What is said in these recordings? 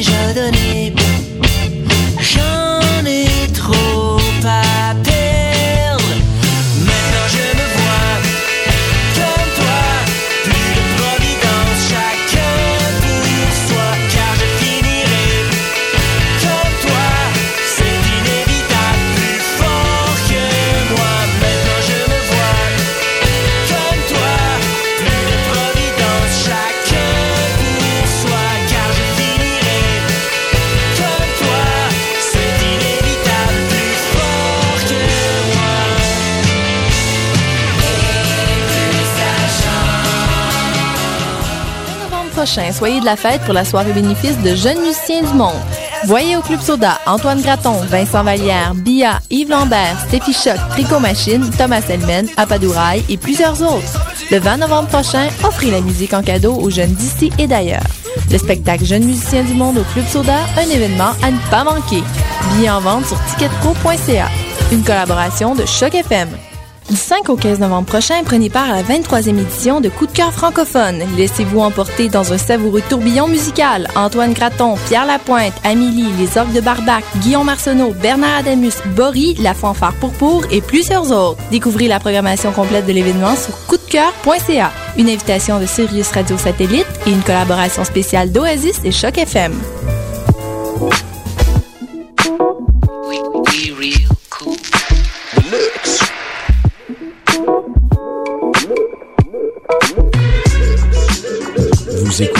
惹得你 soyez de la fête pour la soirée bénéfice de Jeunes musiciens du monde. Voyez au Club Soda Antoine Graton, Vincent Vallière, Bia, Yves Lambert, Steffi Choc, Tricot Machine, Thomas Selmen, Apadouraille et plusieurs autres. Le 20 novembre prochain, offrez la musique en cadeau aux jeunes d'ici et d'ailleurs. Le spectacle Jeunes musiciens du monde au Club Soda, un événement à ne pas manquer. Billets en vente sur ticketpro.ca. Une collaboration de Choc FM. Du 5 au 15 novembre prochain, prenez part à la 23e édition de Coup de cœur francophone. Laissez-vous emporter dans un savoureux tourbillon musical. Antoine Graton, Pierre Lapointe, Amélie, Les Orgues de Barbac, Guillaume Arsenault, Bernard Adamus, Bory, La Fanfare Pourpour et plusieurs autres. Découvrez la programmation complète de l'événement sur coupdecoeur.ca. Une invitation de Sirius Radio Satellite et une collaboration spéciale d'Oasis et Choc FM.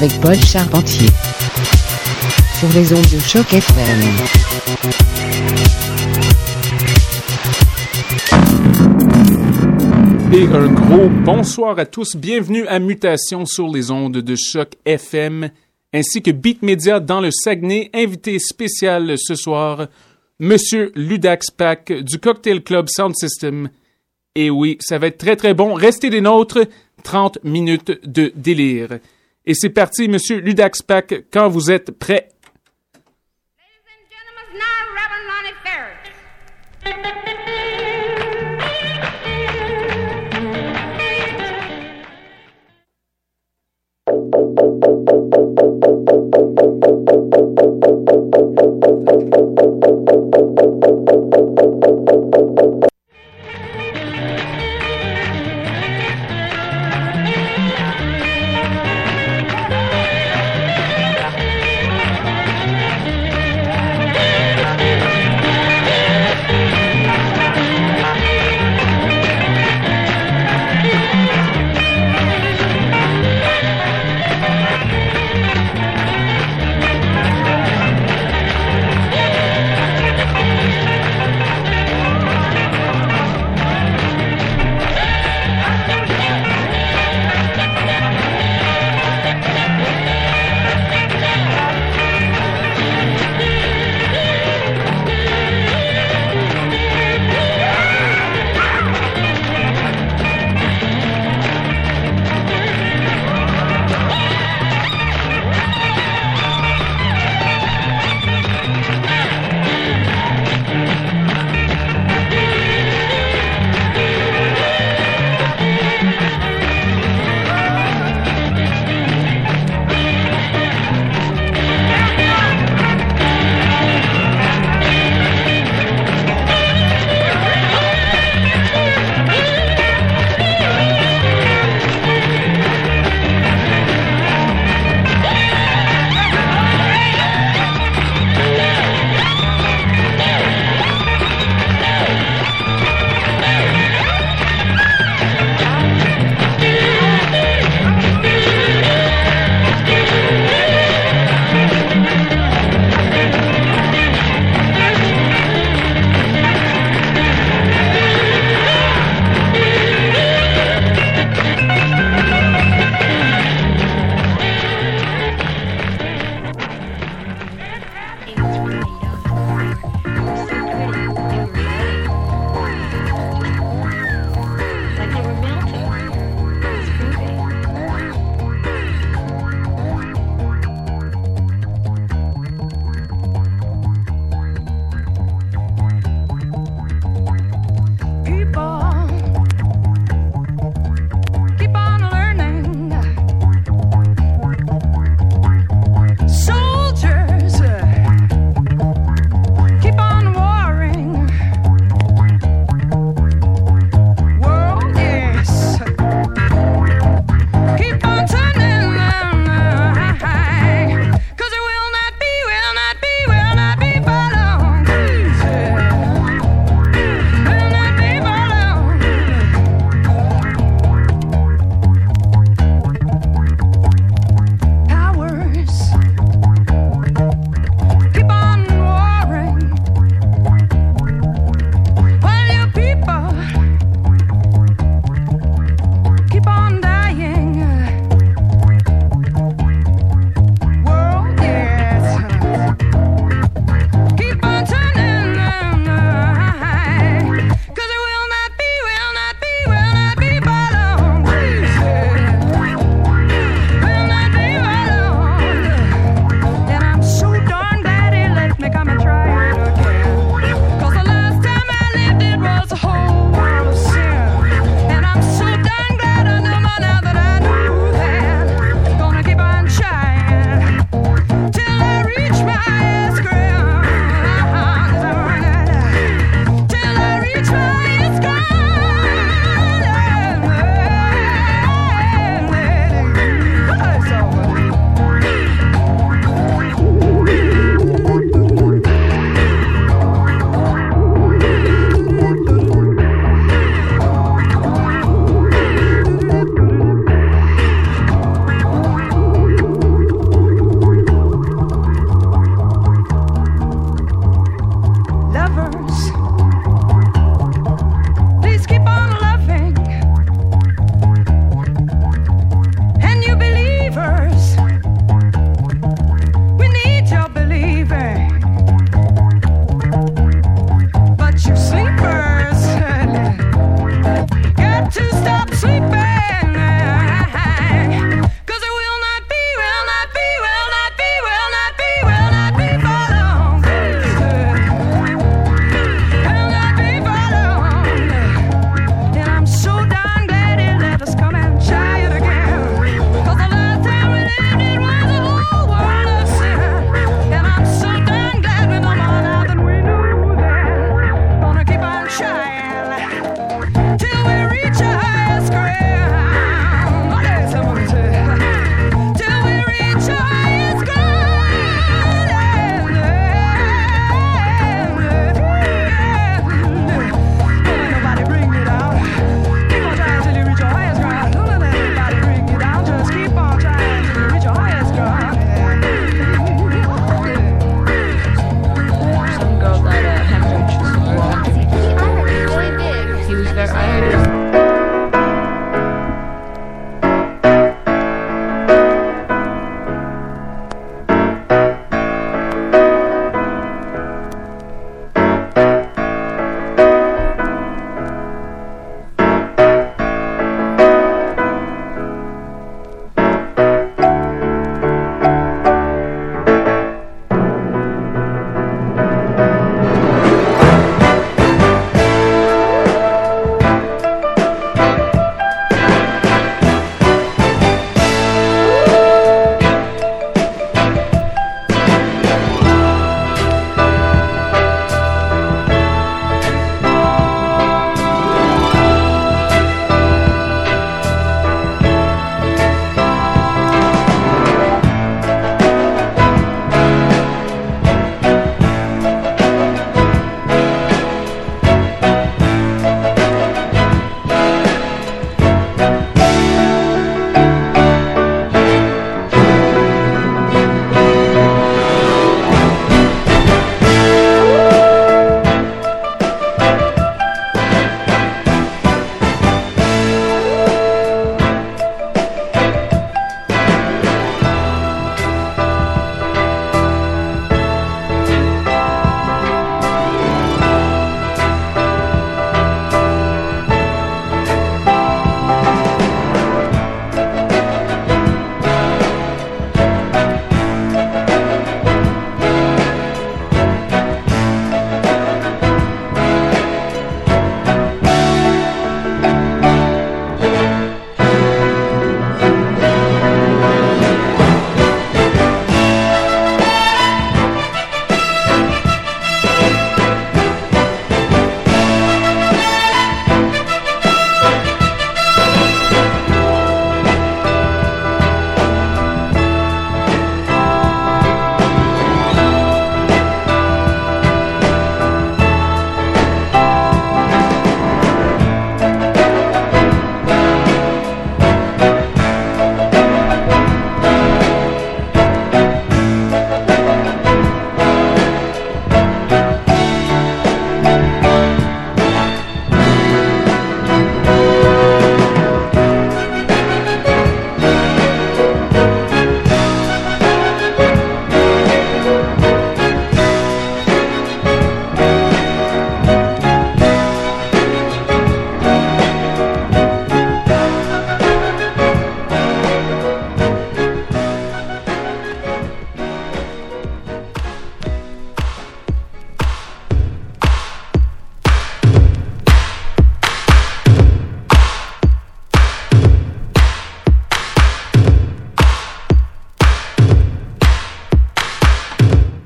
avec Paul Charpentier sur les ondes de choc FM. Et un gros bonsoir à tous. Bienvenue à Mutation sur les ondes de choc FM ainsi que Beat Media dans le Saguenay. Invité spécial ce soir, Monsieur Ludax Pack du Cocktail Club Sound System. Et oui, ça va être très très bon. Restez des nôtres. 30 minutes de délire. Et c'est parti, Monsieur Ludaxpac, quand vous êtes prêt.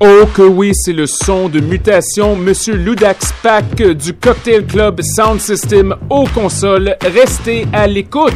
Oh que oui, c'est le son de mutation Monsieur Ludax Pack du Cocktail Club Sound System aux consoles. Restez à l'écoute.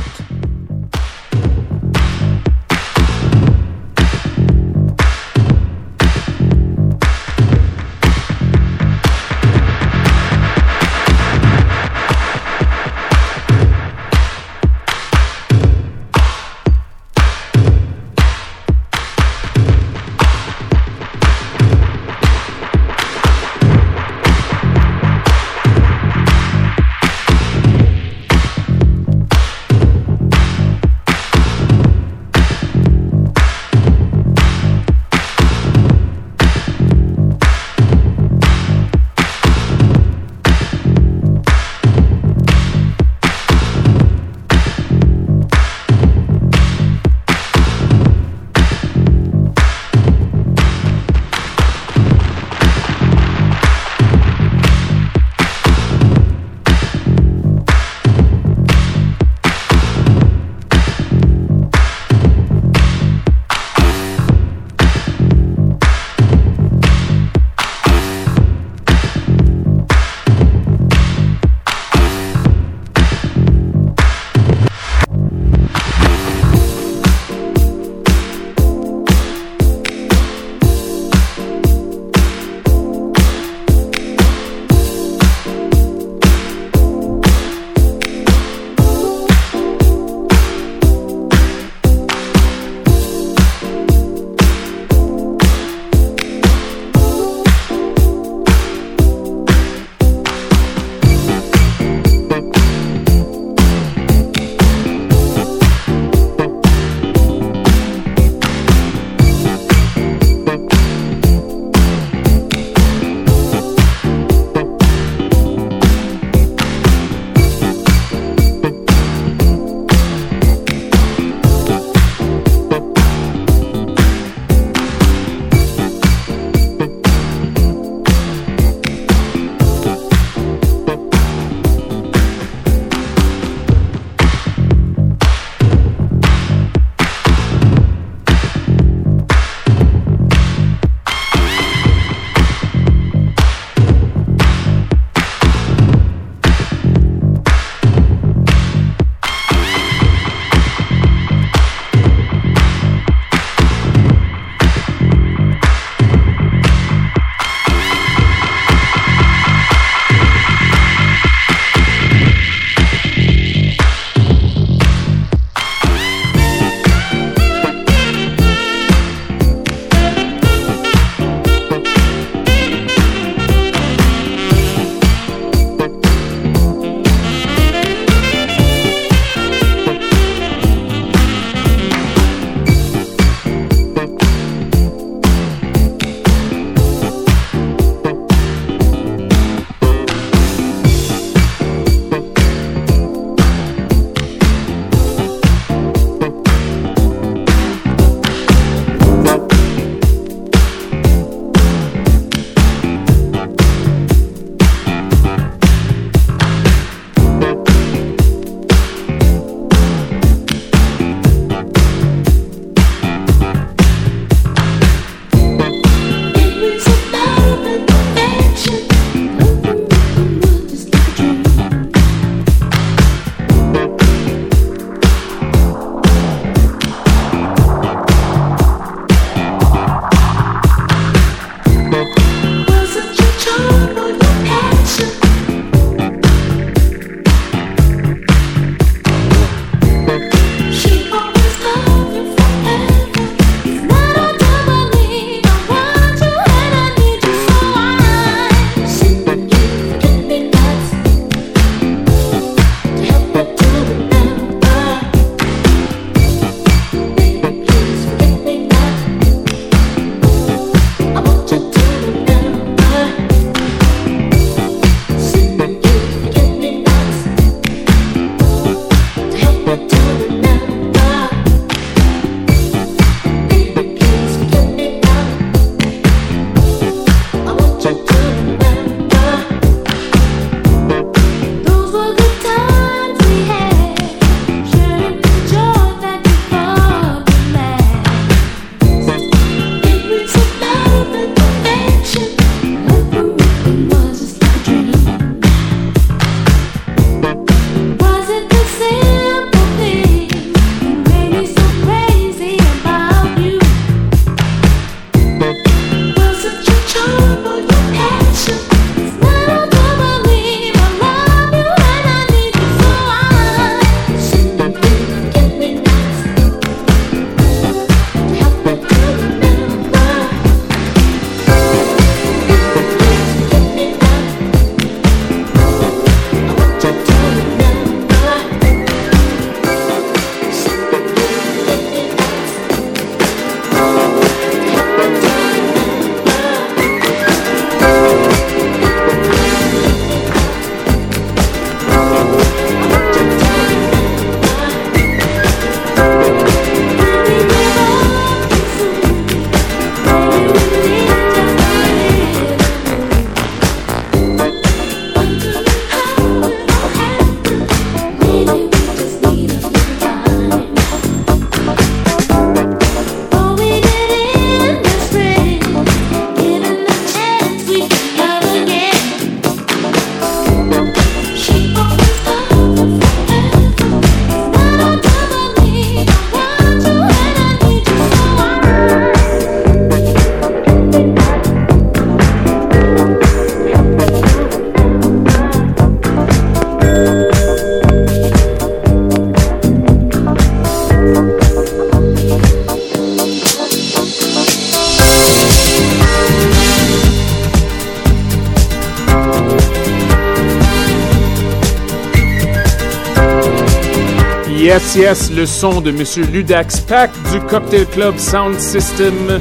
Yes, yes, le son de Monsieur Ludax Pack du Cocktail Club Sound System.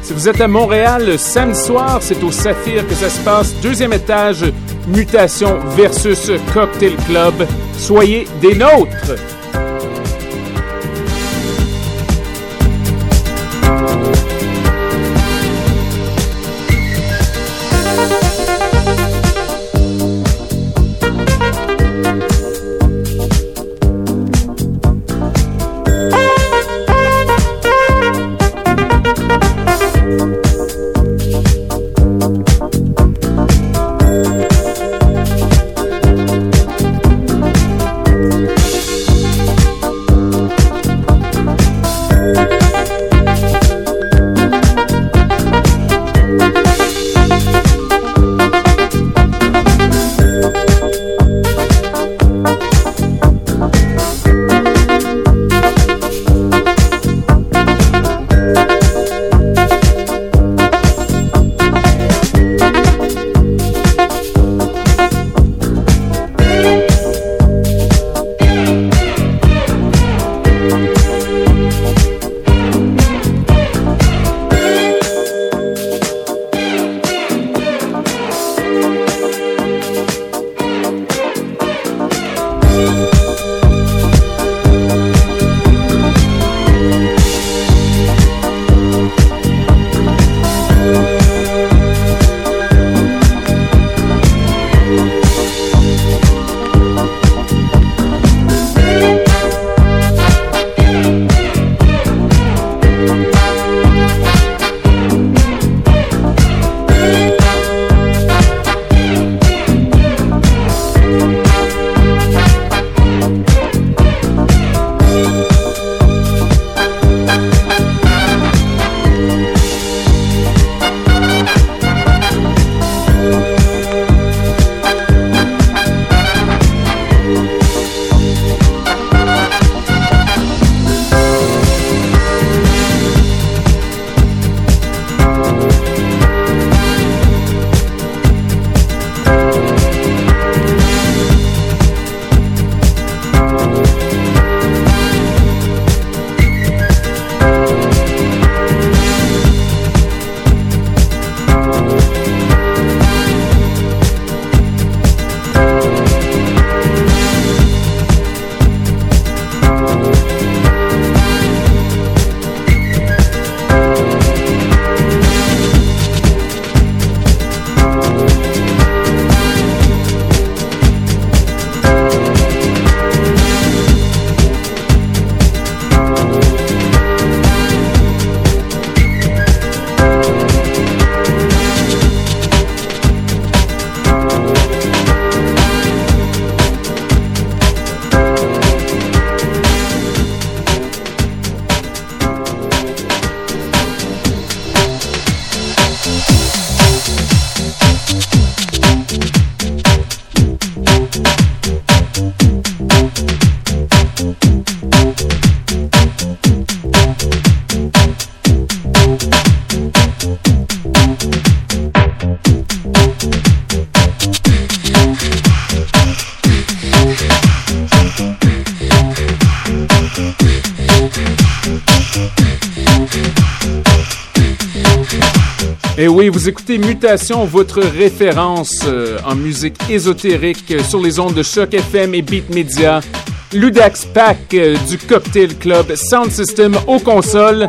Si vous êtes à Montréal samedi soir, c'est au Saphir que ça se passe. Deuxième étage, Mutation versus Cocktail Club. Soyez des nôtres! Et oui, vous écoutez Mutation, votre référence euh, en musique ésotérique sur les ondes de Choc FM et Beat Media. Ludax Pack euh, du Cocktail Club Sound System aux consoles.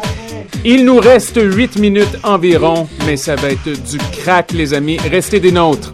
Il nous reste 8 minutes environ, mais ça va être du crack, les amis. Restez des nôtres.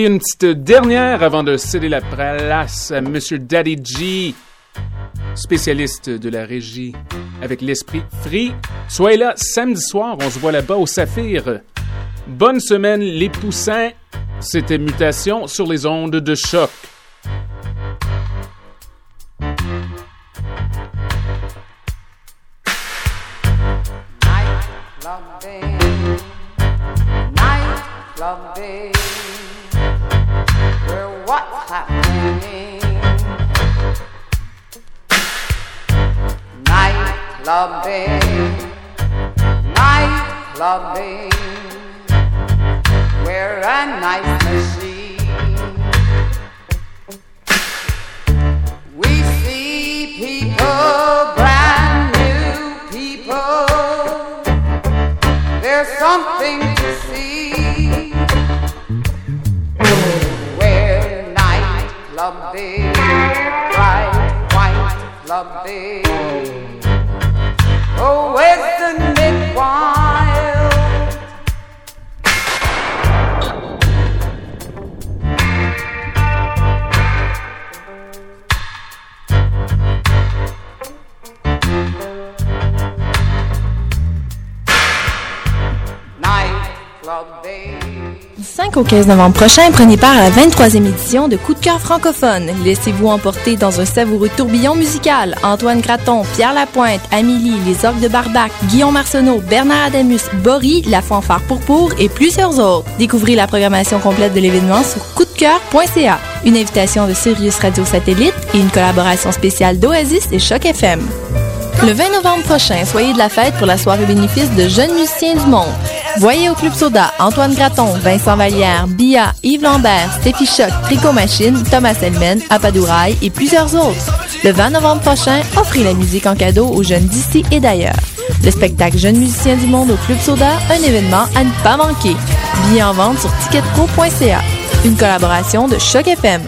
Et une petite dernière avant de céder la place à Monsieur Daddy G, spécialiste de la régie avec l'esprit free. Soyez là samedi soir, on se voit là-bas au Saphir. Bonne semaine les poussins. C'était Mutation sur les ondes de choc. What's happening? Nightclubbing, nightclubbing, where a nice machine. We see people, brand new people. There's something slump day. Oh, wasting it while. Night club day. Du 5 au 15 novembre prochain, prenez part à la 23e édition de Coup de cœur francophone. Laissez-vous emporter dans un savoureux tourbillon musical. Antoine Graton, Pierre Lapointe, Amélie, Les Orgues de Barbac, Guillaume Marceneau, Bernard Adamus, Bory, La Fanfare Pourpour et plusieurs autres. Découvrez la programmation complète de l'événement sur coupdecoeur.ca. Une invitation de Sirius Radio Satellite et une collaboration spéciale d'Oasis et Choc FM. Le 20 novembre prochain, soyez de la fête pour la soirée bénéfice de Jeunes musiciens du monde. Voyez au Club Soda Antoine Graton, Vincent Vallière, Bia, Yves Lambert, Stéphie Choc, Tricot Machine, Thomas Selmen, Apadouraï et plusieurs autres. Le 20 novembre prochain, offrez la musique en cadeau aux jeunes d'ici et d'ailleurs. Le spectacle Jeunes musiciens du monde au Club Soda, un événement à ne pas manquer. Billets en vente sur ticketpro.ca. Une collaboration de Choc FM.